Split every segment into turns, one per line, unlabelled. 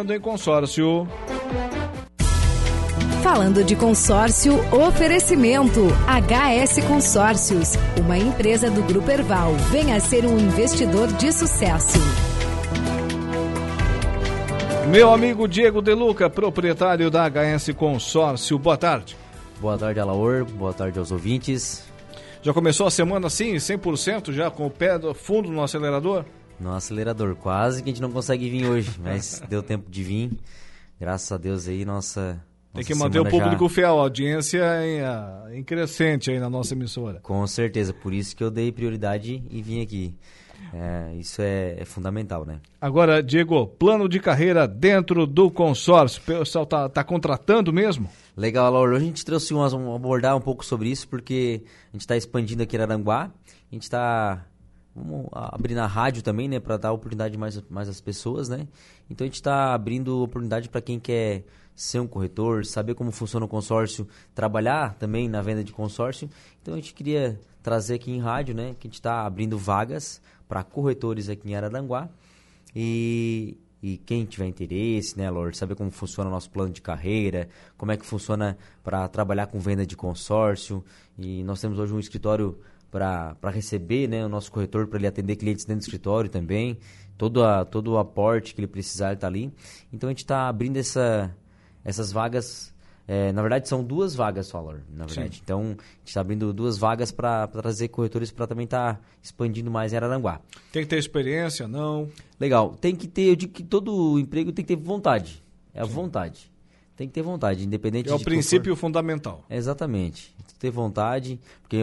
em consórcio.
Falando de consórcio, oferecimento HS Consórcios, uma empresa do Grupo Erval. Venha ser um investidor de sucesso.
Meu amigo Diego Deluca, proprietário da HS Consórcio, boa tarde.
Boa tarde, Alaor. Boa tarde aos ouvintes.
Já começou a semana assim, 100% já com o pé do fundo no acelerador?
No acelerador, quase que a gente não consegue vir hoje, mas deu tempo de vir. Graças a Deus aí, nossa.
Tem que manter o público já... fiel, a audiência em, em crescente aí na nossa emissora.
Com certeza, por isso que eu dei prioridade e vim aqui. É, isso é, é, fundamental, né?
Agora, Diego, plano de carreira dentro do consórcio, o pessoal tá, tá contratando mesmo?
Legal, Laura. Hoje a gente trouxe um, um, abordar um pouco sobre isso, porque a gente está expandindo aqui em Aranguá, a gente está Vamos abrir na rádio também, né? Para dar oportunidade mais, mais às pessoas, né? Então a gente está abrindo oportunidade para quem quer ser um corretor, saber como funciona o consórcio, trabalhar também na venda de consórcio. Então a gente queria trazer aqui em rádio, né? Que a gente está abrindo vagas para corretores aqui em Araranguá. E, e quem tiver interesse, né, Lord, saber como funciona o nosso plano de carreira, como é que funciona para trabalhar com venda de consórcio. E nós temos hoje um escritório para receber né, o nosso corretor, para ele atender clientes dentro do escritório também. Todo, a, todo o aporte que ele precisar está ali. Então a gente está abrindo essa, essas vagas. É, na verdade, são duas vagas só, na verdade. Sim. Então, a gente está abrindo duas vagas para trazer corretores para também estar tá expandindo mais em Araranguá.
Tem que ter experiência, não?
Legal. Tem que ter, eu digo que todo emprego tem que ter vontade. É a Sim. vontade. Tem que ter vontade, independente
é o princípio fundamental.
Exatamente. Ter vontade, porque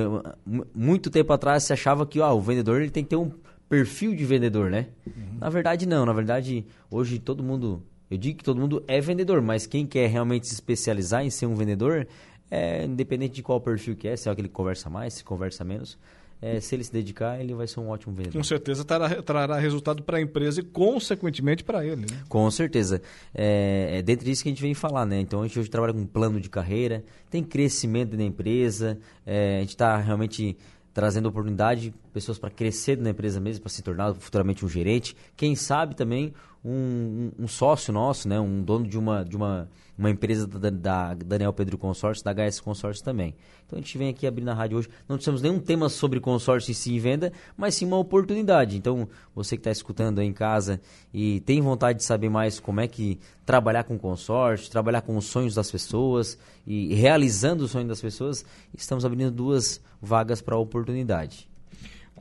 muito tempo atrás se achava que ó, o vendedor ele tem que ter um perfil de vendedor, né? Uhum. Na verdade não, na verdade hoje todo mundo, eu digo que todo mundo é vendedor, mas quem quer realmente se especializar em ser um vendedor, é independente de qual perfil que é, se é aquele que conversa mais, se conversa menos, é, se ele se dedicar, ele vai ser um ótimo vendedor.
Com certeza trará, trará resultado para a empresa e, consequentemente, para ele. Né?
Com certeza. É, é dentro disso que a gente vem falar, né? Então, a gente hoje trabalha com um plano de carreira, tem crescimento na empresa, é, a gente está realmente trazendo oportunidade, pessoas para crescer na empresa mesmo, para se tornar futuramente um gerente. Quem sabe também um, um, sócio nosso, né, um dono de uma, de uma, uma empresa da, da Daniel Pedro Consórcio, da HS Consórcio também. Então a gente vem aqui abrir na rádio hoje. Não temos nenhum tema sobre consórcio em si e venda, mas sim uma oportunidade. Então, você que está escutando aí em casa e tem vontade de saber mais como é que trabalhar com consórcio, trabalhar com os sonhos das pessoas e realizando os sonhos das pessoas, estamos abrindo duas vagas para a oportunidade.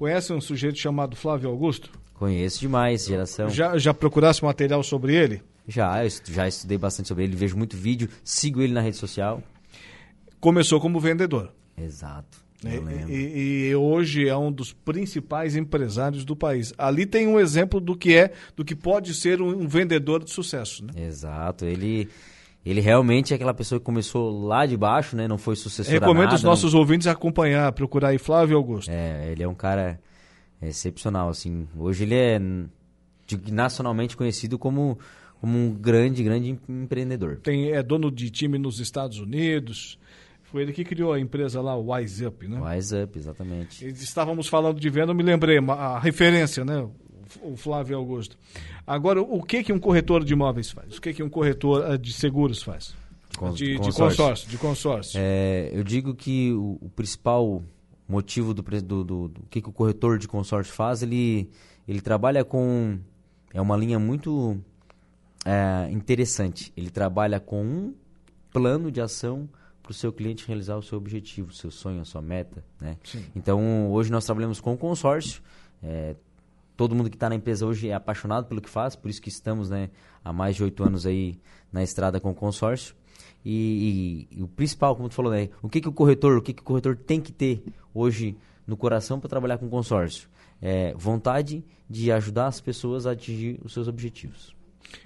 Conhece um sujeito chamado Flávio Augusto?
Conheço demais, geração.
Já, já procurasse material sobre ele?
Já, eu já estudei bastante sobre ele, vejo muito vídeo, sigo ele na rede social.
Começou como vendedor.
Exato.
E, e, e, hoje é um dos principais empresários do país. Ali tem um exemplo do que é, do que pode ser um, um vendedor de sucesso, né?
Exato. Ele, ele realmente é aquela pessoa que começou lá de baixo, né? Não foi sucessor.
Recomendo
nada,
os nossos não... ouvintes acompanhar, procurar aí Flávio Augusto.
É, ele é um cara excepcional, assim. Hoje ele é nacionalmente conhecido como, como um grande, grande empreendedor.
Tem, é dono de time nos Estados Unidos. Foi ele que criou a empresa lá, o Wise Up, né?
Wise Up, exatamente.
Estávamos falando de venda, eu me lembrei, a referência, né? O Flávio Augusto. Agora, o que, que um corretor de imóveis faz? O que, que um corretor eh, de seguros faz? de, consórcio. de consórcio. De consórcio.
É, eu digo que o, o principal motivo do, do, do, do que, que o corretor de consórcio faz, ele, ele trabalha com. É uma linha muito é, interessante. Ele trabalha com um plano de ação para o seu cliente realizar o seu objetivo, o seu sonho, a sua meta. Né? Então, hoje nós trabalhamos com consórcio. É, todo mundo que está na empresa hoje é apaixonado pelo que faz, por isso que estamos né, há mais de oito anos aí na estrada com consórcio. E, e, e, o principal, como tu falou, né? O que, que o corretor, o que, que o corretor tem que ter hoje no coração para trabalhar com consórcio? É vontade de ajudar as pessoas a atingir os seus objetivos.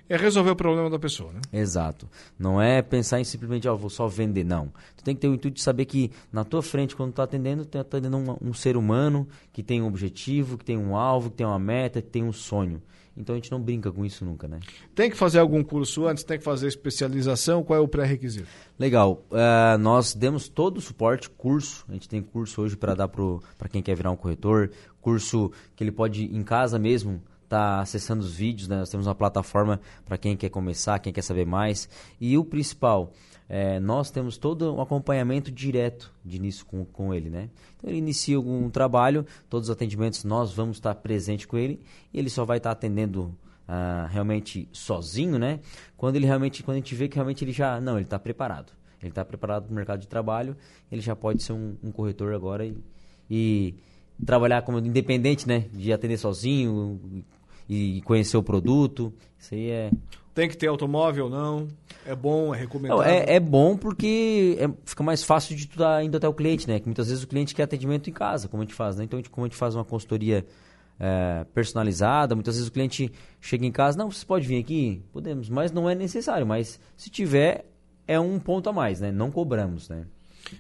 É resolver o problema da pessoa, né?
Exato. Não é pensar em simplesmente, ó, oh, vou só vender, não. Tu tem que ter o intuito de saber que na tua frente, quando tu está atendendo, tu está atendendo um, um ser humano que tem um objetivo, que tem um alvo, que tem uma meta, que tem um sonho. Então a gente não brinca com isso nunca, né?
Tem que fazer algum curso antes, tem que fazer especialização, qual é o pré-requisito?
Legal. Uh, nós demos todo o suporte, curso. A gente tem curso hoje para dar para quem quer virar um corretor, curso que ele pode em casa mesmo tá acessando os vídeos, né? Nós temos uma plataforma para quem quer começar, quem quer saber mais. E o principal, é, nós temos todo um acompanhamento direto de início com, com ele, né? Então ele inicia algum trabalho, todos os atendimentos nós vamos estar presente com ele e ele só vai estar atendendo uh, realmente sozinho, né? Quando ele realmente, quando a gente vê que realmente ele já, não, ele está preparado, ele está preparado para o mercado de trabalho, ele já pode ser um, um corretor agora e, e trabalhar como independente, né? De atender sozinho, e conhecer o produto. Isso aí é.
Tem que ter automóvel, não? É bom, é recomendado?
é, é, bom porque é, fica mais fácil de tu estar indo até o cliente, né? Que muitas vezes o cliente quer atendimento em casa, como a gente faz, né? Então, a gente, como a gente faz uma consultoria é, personalizada, muitas vezes o cliente chega em casa, não, você pode vir aqui? Podemos, mas não é necessário. Mas se tiver, é um ponto a mais, né? Não cobramos, né?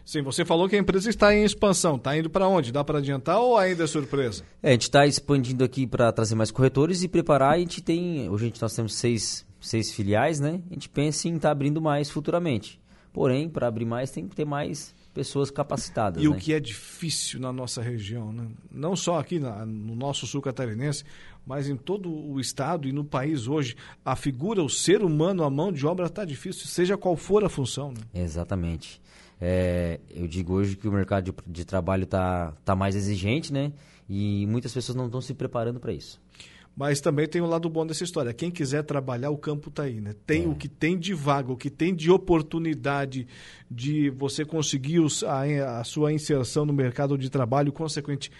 Sim, você falou que a empresa está em expansão. Está indo para onde? Dá para adiantar ou ainda é surpresa?
É, a gente está expandindo aqui para trazer mais corretores e preparar. A gente tem, hoje a gente, nós temos seis, seis filiais, né? A gente pensa em estar tá abrindo mais futuramente. Porém, para abrir mais tem que ter mais pessoas capacitadas.
E
né?
o que é difícil na nossa região, né? não só aqui na, no nosso sul catarinense, mas em todo o estado e no país hoje, a figura, o ser humano, a mão de obra está difícil, seja qual for a função. Né?
Exatamente. É, eu digo hoje que o mercado de, de trabalho está tá mais exigente, né? E muitas pessoas não estão se preparando para isso.
Mas também tem um lado bom dessa história. Quem quiser trabalhar, o campo está aí, né? Tem é. o que tem de vaga, o que tem de oportunidade de você conseguir os, a, a, sua inserção no mercado de trabalho, consequente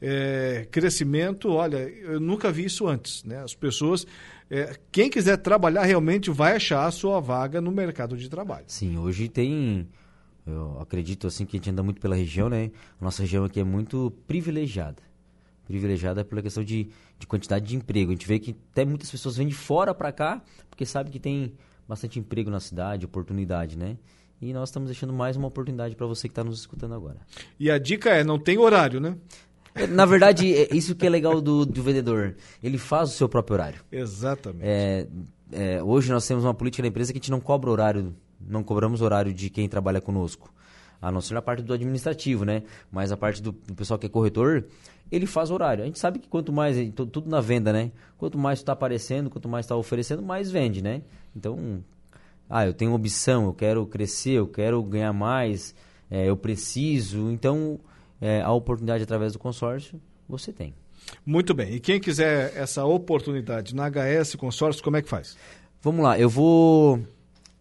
é, crescimento. Olha, eu nunca vi isso antes, né? As pessoas, é, quem quiser trabalhar realmente vai achar a sua vaga no mercado de trabalho.
Sim, hoje tem eu acredito assim que a gente anda muito pela região, né? A nossa região aqui é muito privilegiada. Privilegiada pela questão de, de quantidade de emprego. A gente vê que até muitas pessoas vêm de fora para cá porque sabe que tem bastante emprego na cidade, oportunidade, né? E nós estamos deixando mais uma oportunidade para você que está nos escutando agora.
E a dica é, não tem horário, né?
É, na verdade, é isso que é legal do, do vendedor. Ele faz o seu próprio horário.
Exatamente.
É, é, hoje nós temos uma política na empresa que a gente não cobra horário não cobramos horário de quem trabalha conosco. A não ser na parte do administrativo, né? Mas a parte do, do pessoal que é corretor, ele faz horário. A gente sabe que quanto mais, tudo na venda, né? Quanto mais está aparecendo, quanto mais está oferecendo, mais vende, né? Então, ah, eu tenho opção, eu quero crescer, eu quero ganhar mais, é, eu preciso. Então, é, a oportunidade através do consórcio, você tem.
Muito bem. E quem quiser essa oportunidade na HS Consórcio, como é que faz?
Vamos lá, eu vou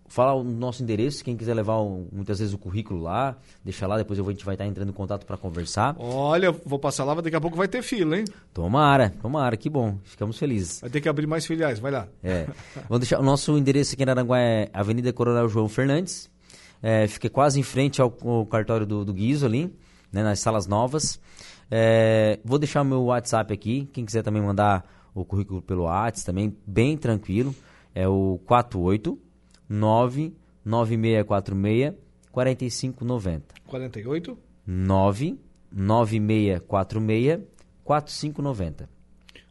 falar o nosso endereço, quem quiser levar um, muitas vezes o currículo lá, deixa lá, depois a gente vai estar entrando em contato para conversar.
Olha, vou passar lá, daqui a pouco vai ter fila, hein?
Tomara, tomara, que bom, ficamos felizes.
Vai ter que abrir mais filiais, vai lá.
É. Vamos deixar, o nosso endereço aqui em Aranguá é Avenida Coronel João Fernandes, é, fica quase em frente ao, ao cartório do, do Guizo ali, né, nas salas novas. É, vou deixar o meu WhatsApp aqui, quem quiser também mandar o currículo pelo WhatsApp também, bem tranquilo, é o 48 99646 4590.
48?
99646 4590.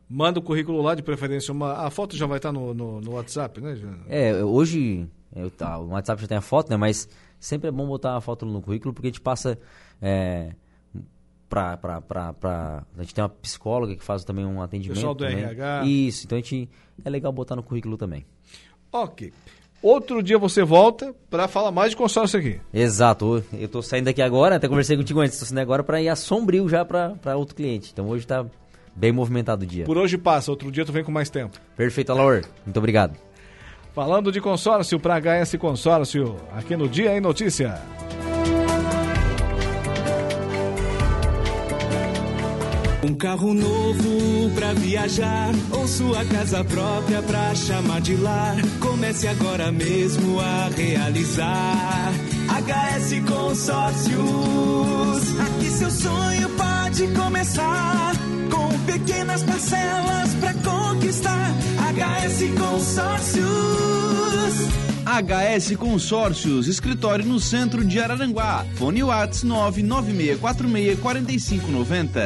Manda o currículo lá, de preferência. Uma, a foto já vai estar no, no, no WhatsApp, né,
É, hoje eu, tá, o WhatsApp já tem a foto, né? Mas sempre é bom botar a foto no currículo porque a gente passa. É, pra, pra, pra, pra, a gente tem uma psicóloga que faz também um atendimento.
Pessoal do
também.
RH.
Isso, então a gente, é legal botar no currículo também.
Ok. Outro dia você volta para falar mais de consórcio aqui.
Exato. Eu estou saindo daqui agora, até conversei contigo antes, estou saindo agora para ir a Sombrio já para outro cliente. Então hoje está bem movimentado o dia.
Por hoje passa, outro dia tu vem com mais tempo.
Perfeito, Alaor. Muito obrigado.
Falando de consórcio para HS Consórcio, aqui no Dia em Notícia.
Um carro novo pra viajar ou sua casa própria pra chamar de lar. Comece agora mesmo a realizar. HS Consórcios. Aqui seu sonho pode começar com pequenas parcelas pra conquistar. HS Consórcios.
HS Consórcios, escritório no centro de Araranguá. Fone Whats 996464590.